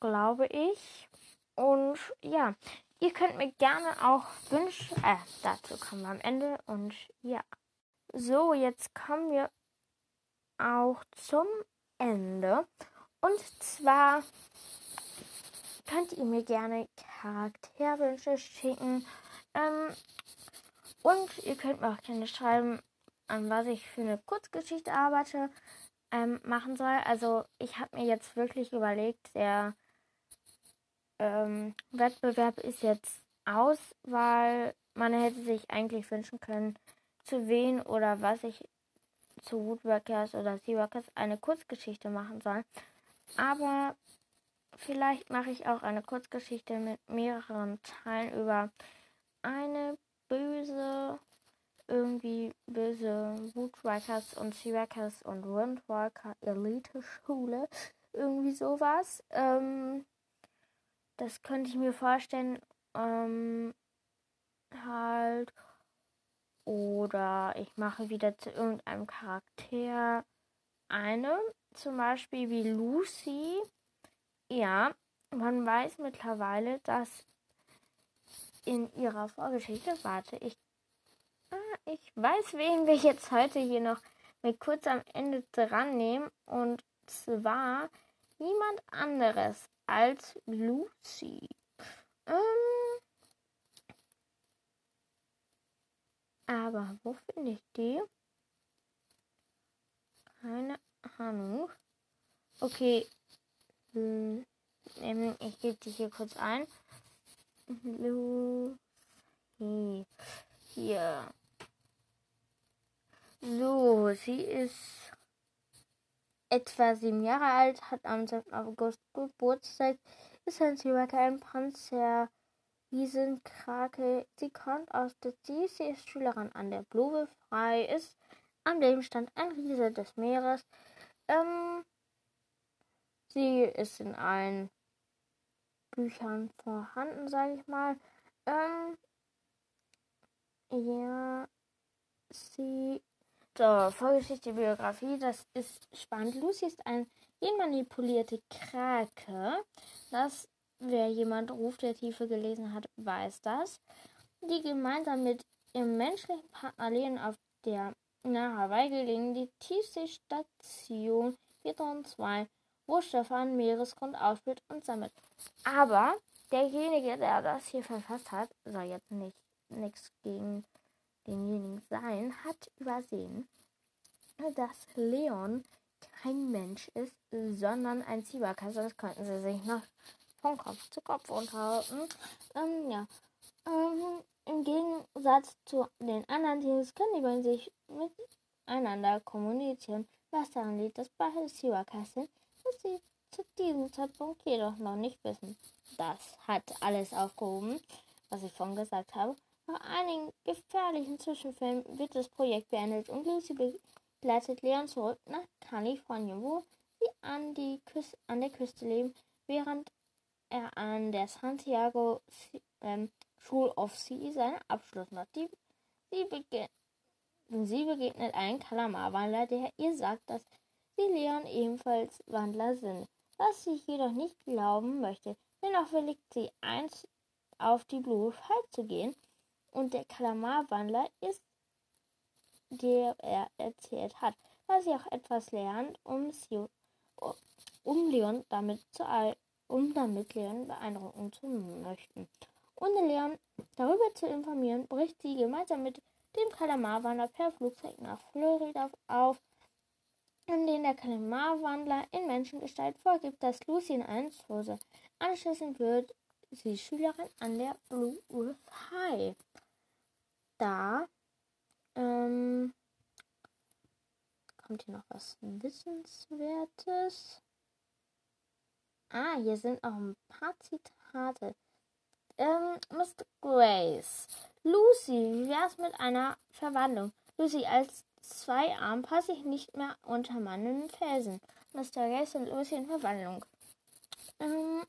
Glaube ich. Und ja, ihr könnt mir gerne auch wünschen. Äh, dazu kommen wir am Ende. Und ja. So, jetzt kommen wir auch zum Ende. Und zwar könnt ihr mir gerne Charakterwünsche schicken. Ähm, und ihr könnt mir auch gerne schreiben, an was ich für eine Kurzgeschichte arbeite, ähm, machen soll. Also ich habe mir jetzt wirklich überlegt, der ähm, Wettbewerb ist jetzt aus, weil man hätte sich eigentlich wünschen können, zu wen oder was ich zu Woodworkers oder Seaworkers eine Kurzgeschichte machen soll. Aber vielleicht mache ich auch eine Kurzgeschichte mit mehreren Teilen über eine böse, irgendwie böse Woodworkers und Seaworkers und Windworker Elite Schule. Irgendwie sowas. Ähm, das könnte ich mir vorstellen. Ähm, halt. Oder ich mache wieder zu irgendeinem Charakter eine, zum Beispiel wie Lucy. Ja, man weiß mittlerweile, dass in ihrer Vorgeschichte, warte, ich, ah, ich weiß, wen wir jetzt heute hier noch mit kurz am Ende dran nehmen. Und zwar niemand anderes als Lucy. Ähm, Aber wo finde ich die? Keine Ahnung. Okay. Hm, ich gebe die hier kurz ein. Lucy. Hier. So, sie ist etwa sieben Jahre alt, hat am 7. August Geburtstag, ist ein Silberker, ein Panzer Krake. Sie kommt aus der See, sie ist Schülerin an der Blume frei, ist am Leben stand ein Riese des Meeres. Ähm, sie ist in allen Büchern vorhanden, sage ich mal. Ähm, ja, sie. So, Vorgeschichte, Biografie, das ist spannend. Lucy ist ein genmanipulierte Krake. Das Wer jemand Ruf der Tiefe gelesen hat, weiß das. Die gemeinsam mit ihrem menschlichen Partner leben auf der nach Hawaii gelegen die tiefste Station 402, wo Stefan Meeresgrund ausspielt und sammelt. Aber derjenige, der das hier verfasst hat, soll jetzt nicht nichts gegen denjenigen sein, hat übersehen, dass Leon kein Mensch ist, sondern ein Zieberkasser. Das könnten sie sich noch von Kopf zu Kopf unterhalten. Ähm, ja. Ähm, Im Gegensatz zu den anderen Teams können die beiden sich miteinander kommunizieren, was daran liegt, dass beide sind, dass sie zu diesem Zeitpunkt jedoch noch nicht wissen. Das hat alles aufgehoben, was ich vorhin gesagt habe. Nach einigen gefährlichen Zwischenfällen wird das Projekt beendet und Lucy begleitet Leon zurück nach Kalifornien, wo sie an, Küste, an der Küste leben, während er an der Santiago ähm, School of Sea seinen Abschluss macht. Die, sie, bege sie begegnet einen Kalamar-Wandler, der ihr sagt, dass sie Leon ebenfalls Wandler sind, was sie jedoch nicht glauben möchte. Dennoch willigt sie eins auf die Blue Fight zu gehen und der Kalamar-Wandler ist, der er erzählt hat, was sie auch etwas lernt, um, sie, um Leon damit zu um damit Leon beeindrucken zu möchten. Ohne Leon darüber zu informieren, bricht sie gemeinsam mit dem Kalamarwandler per Flugzeug nach Florida auf, in dem der Kalamarwandler in Menschengestalt vorgibt, dass Lucy in Einshose. Anschließend wird sie Schülerin an der Blue Wolf High. Da ähm, kommt hier noch was Wissenswertes. Ah, hier sind auch ein paar Zitate. Ähm, Mr. Grace. Lucy, wie wär's mit einer Verwandlung? Lucy, als zwei Armen passe ich nicht mehr unter meinen Felsen. Mr. Gaze und Lucy in Verwandlung. Ähm,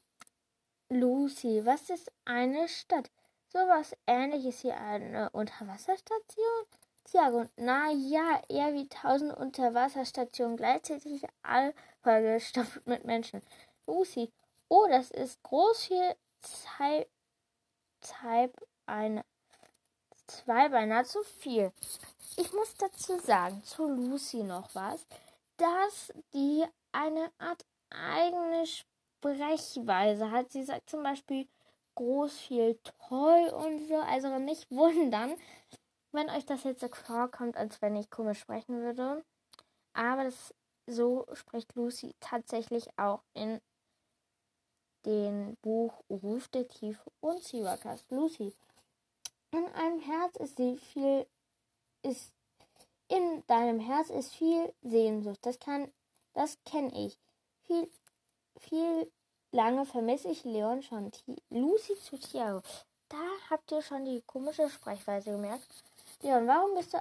Lucy, was ist eine Stadt? Sowas ähnliches wie eine Unterwasserstation? Tiago, na ja, eher wie tausend Unterwasserstationen gleichzeitig all vollgestopft mit Menschen. Lucy, oh, das ist groß viel Zeit, Zeit eine, zwei beinahe zu viel. Ich muss dazu sagen, zu Lucy noch was, dass die eine Art eigene Sprechweise hat. Sie sagt zum Beispiel groß viel toll und so. Also nicht wundern, wenn euch das jetzt so vorkommt, als wenn ich komisch sprechen würde. Aber das, so spricht Lucy tatsächlich auch in dem Buch Ruf der Tiefe und Siwakas. Lucy. In einem Herz ist sie viel, ist, in deinem Herz ist viel Sehnsucht. Das kann, das kenne ich. Viel, viel lange vermisse ich Leon schon. Lucy zu Tiago. Da habt ihr schon die komische Sprechweise gemerkt. Leon, warum bist du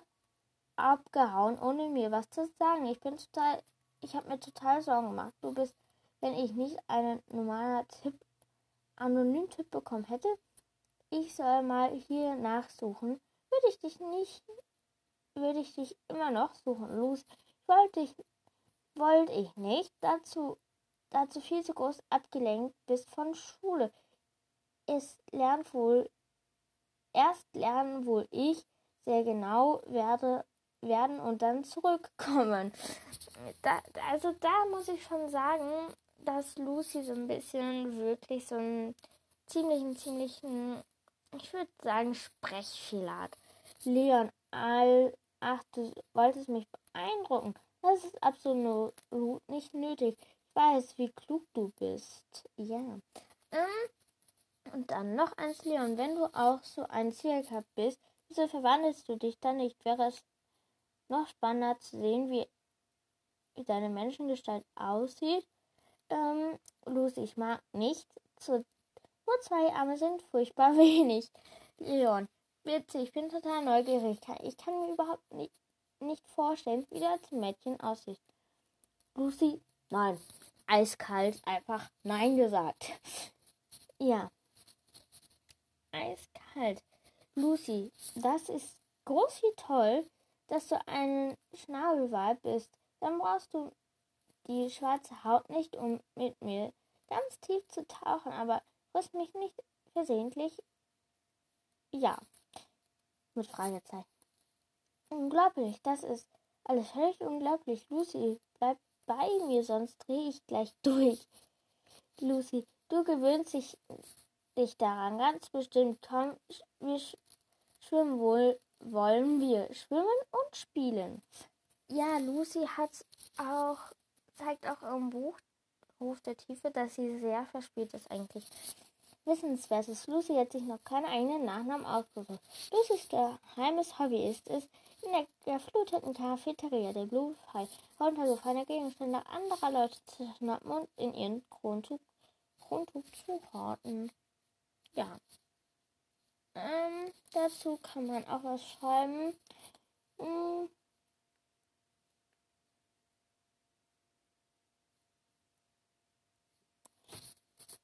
abgehauen, ohne mir was zu sagen? Ich bin total, ich habe mir total Sorgen gemacht. Du bist, wenn ich nicht einen normalen Tipp, anonym Tipp bekommen hätte, ich soll mal hier nachsuchen, würde ich dich nicht, würde ich dich immer noch suchen. Los, wollte ich, wollte ich nicht. Dazu, dazu viel zu groß abgelenkt bist von Schule. Es lernt wohl, erst lernen wohl ich sehr genau werde, werden und dann zurückkommen. Da, also da muss ich schon sagen, dass Lucy so ein bisschen wirklich so einen ziemlichen, ziemlichen, ich würde sagen, Sprechfehler hat. Leon, all, ach, du wolltest mich beeindrucken. Das ist absolut nicht nötig. Weiß, wie klug du bist. Ja. Ähm, und dann noch eins, Leon. Wenn du auch so ein Zirka bist, wieso verwandelst du dich dann nicht? Wäre es noch spannender zu sehen, wie, deine Menschengestalt aussieht. Ähm, Lucy, ich mag nicht. Zu, nur zwei Arme sind furchtbar wenig. Leon, witzig, ich bin total neugierig. Ich kann mir überhaupt nicht, nicht vorstellen, wie das Mädchen aussieht. Lucy, nein. Eiskalt, einfach Nein gesagt. Ja. Eiskalt. Lucy, das ist groß wie toll dass du ein Schnabelweib bist, dann brauchst du die schwarze Haut nicht, um mit mir ganz tief zu tauchen, aber friss mich nicht versehentlich. Ja. Mit Fragezeichen. Unglaublich, das ist alles völlig unglaublich. Lucy, bleib bei mir, sonst drehe ich gleich durch. Lucy, du gewöhnst dich, dich daran, ganz bestimmt. Komm, wir schwimmen wohl wollen wir schwimmen und spielen. Ja, Lucy hat auch, zeigt auch im Buch Ruf der Tiefe, dass sie sehr verspielt ist eigentlich. Wissenswert ist, Lucy hat sich noch keinen eigenen Nachnamen ausgesucht. Lucys geheimes Hobby ist es, in der gefluteten Cafeteria der Blue Fly runtergefallene Gegenstände anderer Leute zu schnappen und in ihren Kronzug zu horten. Ja, ähm, dazu kann man auch was schreiben. Hm.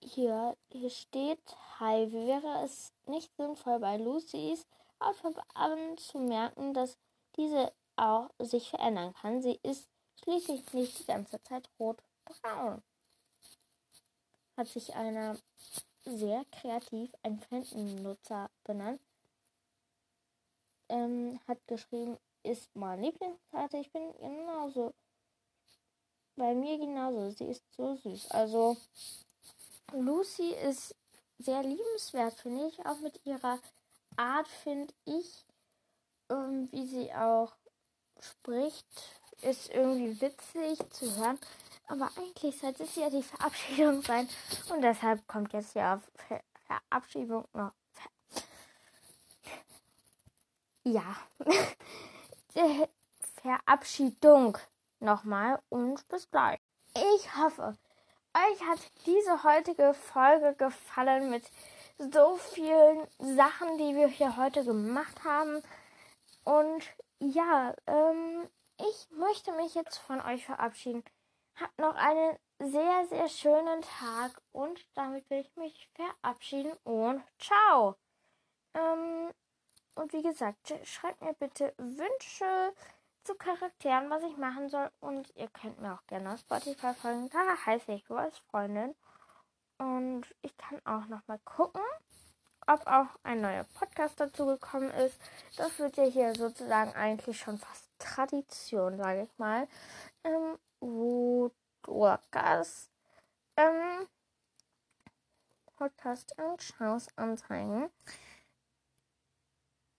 Hier, hier steht, hi, wäre es nicht sinnvoll bei Lucys Outfit zu merken, dass diese auch sich verändern kann. Sie ist schließlich nicht die ganze Zeit rot-braun. Hat sich einer sehr kreativ ein Fan-Nutzer benannt. Ähm, hat geschrieben, ist mein Lieblingskarte. Ich bin genauso. Bei mir genauso. Sie ist so süß. Also, Lucy ist sehr liebenswert, finde ich. Auch mit ihrer Art, finde ich. Ähm, wie sie auch spricht, ist irgendwie witzig zu hören. Aber eigentlich sollte es ja die Verabschiedung sein. Und deshalb kommt jetzt ja Ver Verabschiedung noch. ja. Verabschiedung nochmal und bis gleich. Ich hoffe, euch hat diese heutige Folge gefallen mit so vielen Sachen, die wir hier heute gemacht haben. Und ja, ähm, ich möchte mich jetzt von euch verabschieden. Habt noch einen sehr, sehr schönen Tag und damit will ich mich verabschieden und ciao. Ähm, und wie gesagt, schreibt mir bitte Wünsche zu Charakteren, was ich machen soll. Und ihr könnt mir auch gerne auf Spotify folgen. Da heiße ich als Freundin. Und ich kann auch noch mal gucken, ob auch ein neuer Podcast dazu gekommen ist. Das wird ja hier sozusagen eigentlich schon fast Tradition, sage ich mal. Ähm, Woodworkers ähm, Podcast und Chance anzeigen.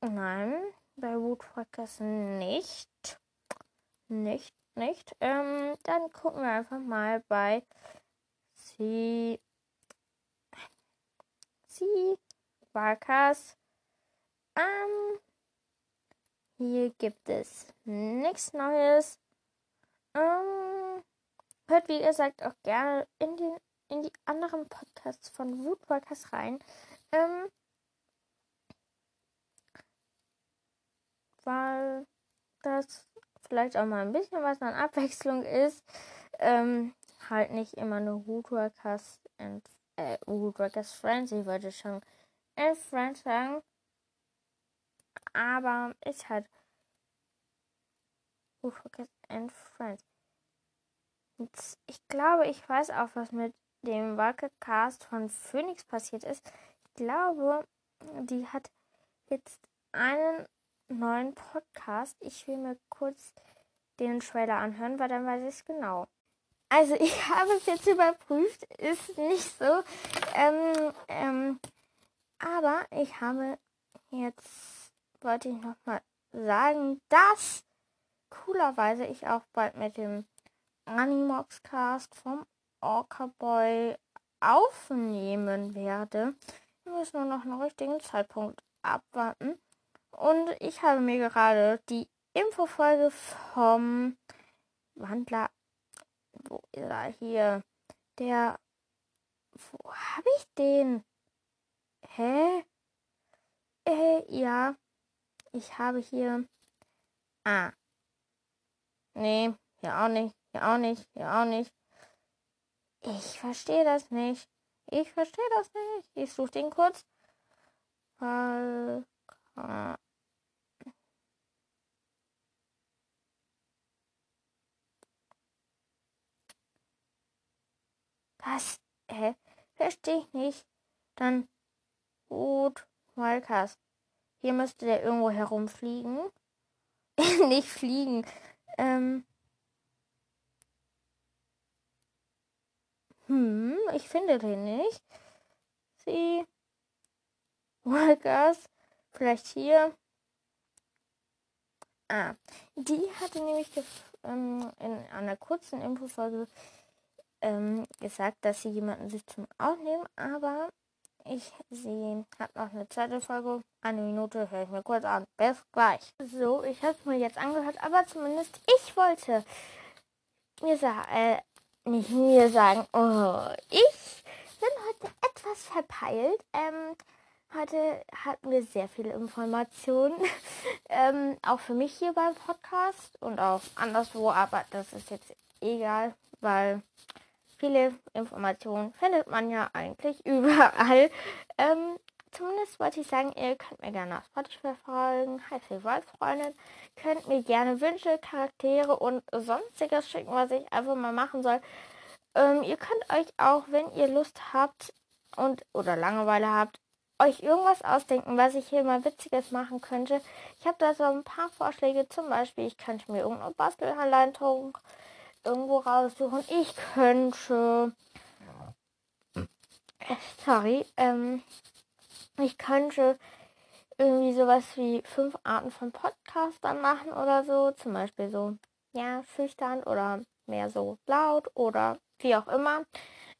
Nein, bei Woodworkers nicht. Nicht, nicht. Ähm, dann gucken wir einfach mal bei Sie. Sie Workers. Ähm, hier gibt es nichts Neues. Ähm, hört wie gesagt auch gerne in, den, in die anderen Podcasts von Woodworkers rein. Ähm, weil das vielleicht auch mal ein bisschen was an Abwechslung ist. Ähm, halt nicht immer nur Woodworkers and äh, Woodworkers Friends. Ich wollte schon and Friends sagen. Aber ist halt Woodworkers and Friends. Ich glaube, ich weiß auch, was mit dem Wackelcast von Phoenix passiert ist. Ich glaube, die hat jetzt einen neuen Podcast. Ich will mir kurz den Trailer anhören, weil dann weiß ich es genau. Also ich habe es jetzt überprüft, ist nicht so. Ähm, ähm, aber ich habe jetzt, wollte ich nochmal sagen, dass coolerweise ich auch bald mit dem Animox Cast vom Orca Boy aufnehmen werde. Wir müssen nur noch einen richtigen Zeitpunkt abwarten. Und ich habe mir gerade die Infofolge vom Wandler, wo ist er hier? Der, wo habe ich den? Hä? Äh, ja. Ich habe hier. Ah. Nee, hier auch nicht, hier auch nicht, hier auch nicht. Ich verstehe das nicht. Ich verstehe das nicht. Ich suche den kurz. Weil. Was? Hä? Verstehe ich nicht. Dann Gut, Wildcast. Hier müsste der irgendwo herumfliegen. nicht fliegen. Ähm. Hm, ich finde den nicht. Sie. Wildcast. Vielleicht hier. Ah, die hatte nämlich ähm, in einer kurzen Infofolge ähm, gesagt, dass sie jemanden sich zum Aufnehmen, aber ich sie hat noch eine zweite Folge. Eine Minute höre ich mir kurz an. Bis gleich. So, ich habe es mir jetzt angehört, aber zumindest ich wollte mir sagen, äh, nicht mir sagen, oh, ich bin heute etwas verpeilt. Ähm, heute hatten wir sehr viele Informationen. ähm, auch für mich hier beim Podcast und auch anderswo, aber das ist jetzt egal, weil viele Informationen findet man ja eigentlich überall. Ähm, zumindest wollte ich sagen, ihr könnt mir gerne auf Spotify folgen, heißt ihr Freundin, könnt mir gerne Wünsche, Charaktere und sonstiges schicken, was ich einfach mal machen soll. Ähm, ihr könnt euch auch, wenn ihr Lust habt und oder Langeweile habt, euch irgendwas ausdenken, was ich hier mal Witziges machen könnte. Ich habe da so ein paar Vorschläge, zum Beispiel, ich könnte mir irgendeine Bastelanleitung irgendwo raussuchen. Ich könnte. Sorry, ähm, ich könnte irgendwie sowas wie fünf Arten von Podcastern machen oder so. Zum Beispiel so, ja, schüchtern oder mehr so laut oder wie auch immer.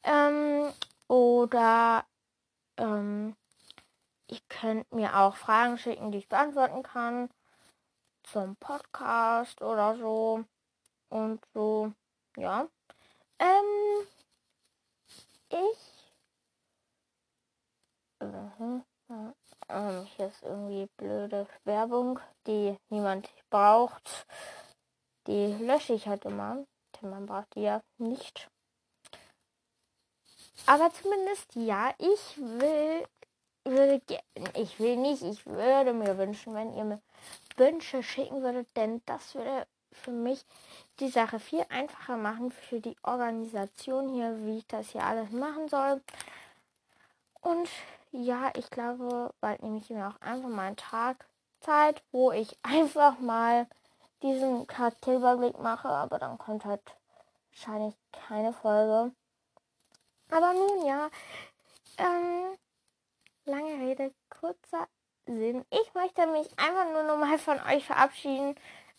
Ähm, oder ähm, ich könnte mir auch Fragen schicken, die ich beantworten kann zum Podcast oder so und so. Ja. Ähm, ich. Äh, Ähm, hier ist irgendwie blöde Werbung, die niemand braucht. Die lösche ich halt immer, denn man braucht die ja nicht. Aber zumindest ja, ich will, würde, ich will nicht, ich würde mir wünschen, wenn ihr mir Wünsche schicken würdet, denn das würde für mich die Sache viel einfacher machen für die Organisation hier, wie ich das hier alles machen soll. Und ja, ich glaube, bald nehme ich mir auch einfach mal einen Tag Zeit, wo ich einfach mal diesen Charakterüberblick mache, aber dann kommt halt wahrscheinlich keine Folge. Aber nun ja, ähm, lange Rede, kurzer Sinn. Ich möchte mich einfach nur nochmal von euch verabschieden.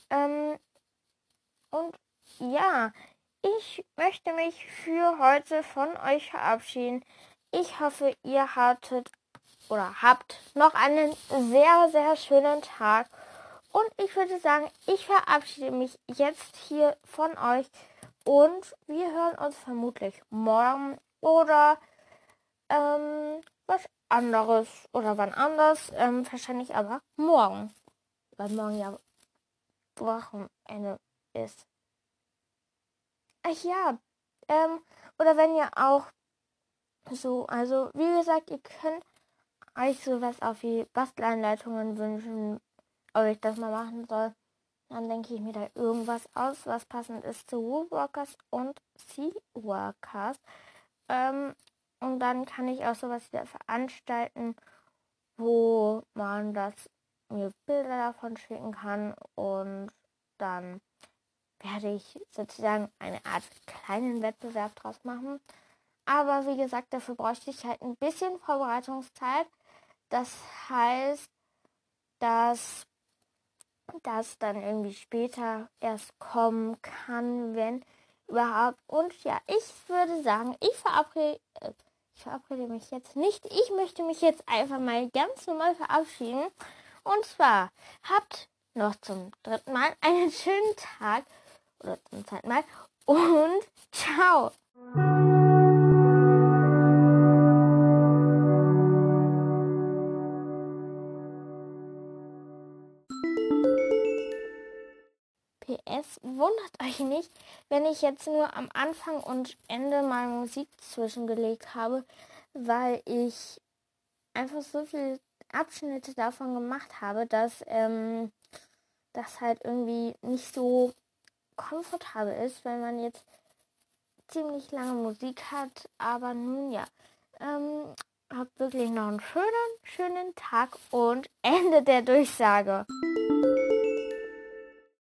Ähm, und ja, ich möchte mich für heute von euch verabschieden. Ich hoffe, ihr hattet oder habt noch einen sehr, sehr schönen Tag. Und ich würde sagen, ich verabschiede mich jetzt hier von euch und wir hören uns vermutlich morgen oder ähm, was anderes oder wann anders. Ähm, wahrscheinlich aber morgen. Weil morgen ja Wochenende ist. Ach ja, ähm, oder wenn ihr auch so, also wie gesagt, ihr könnt euch sowas auf wie Basteleinleitungen wünschen, ob ich das mal machen soll. Dann denke ich mir da irgendwas aus, was passend ist zu Woodwalkers und Seaworkers. Ähm, und dann kann ich auch sowas wieder veranstalten, wo man das mir Bilder davon schicken kann und dann werde ich sozusagen eine Art kleinen Wettbewerb draus machen. Aber wie gesagt, dafür bräuchte ich halt ein bisschen Vorbereitungszeit. Das heißt, dass das dann irgendwie später erst kommen kann, wenn überhaupt. Und ja, ich würde sagen, ich verabrede, ich verabrede mich jetzt nicht. Ich möchte mich jetzt einfach mal ganz normal verabschieden. Und zwar habt noch zum dritten Mal einen schönen Tag oder zum zweiten Mal und ciao. PS, wundert euch nicht, wenn ich jetzt nur am Anfang und Ende mal Musik zwischengelegt habe, weil ich einfach so viele Abschnitte davon gemacht habe, dass ähm, das halt irgendwie nicht so komfortabel ist, wenn man jetzt ziemlich lange Musik hat. Aber nun ja, ähm, habt wirklich noch einen schönen, schönen Tag und Ende der Durchsage.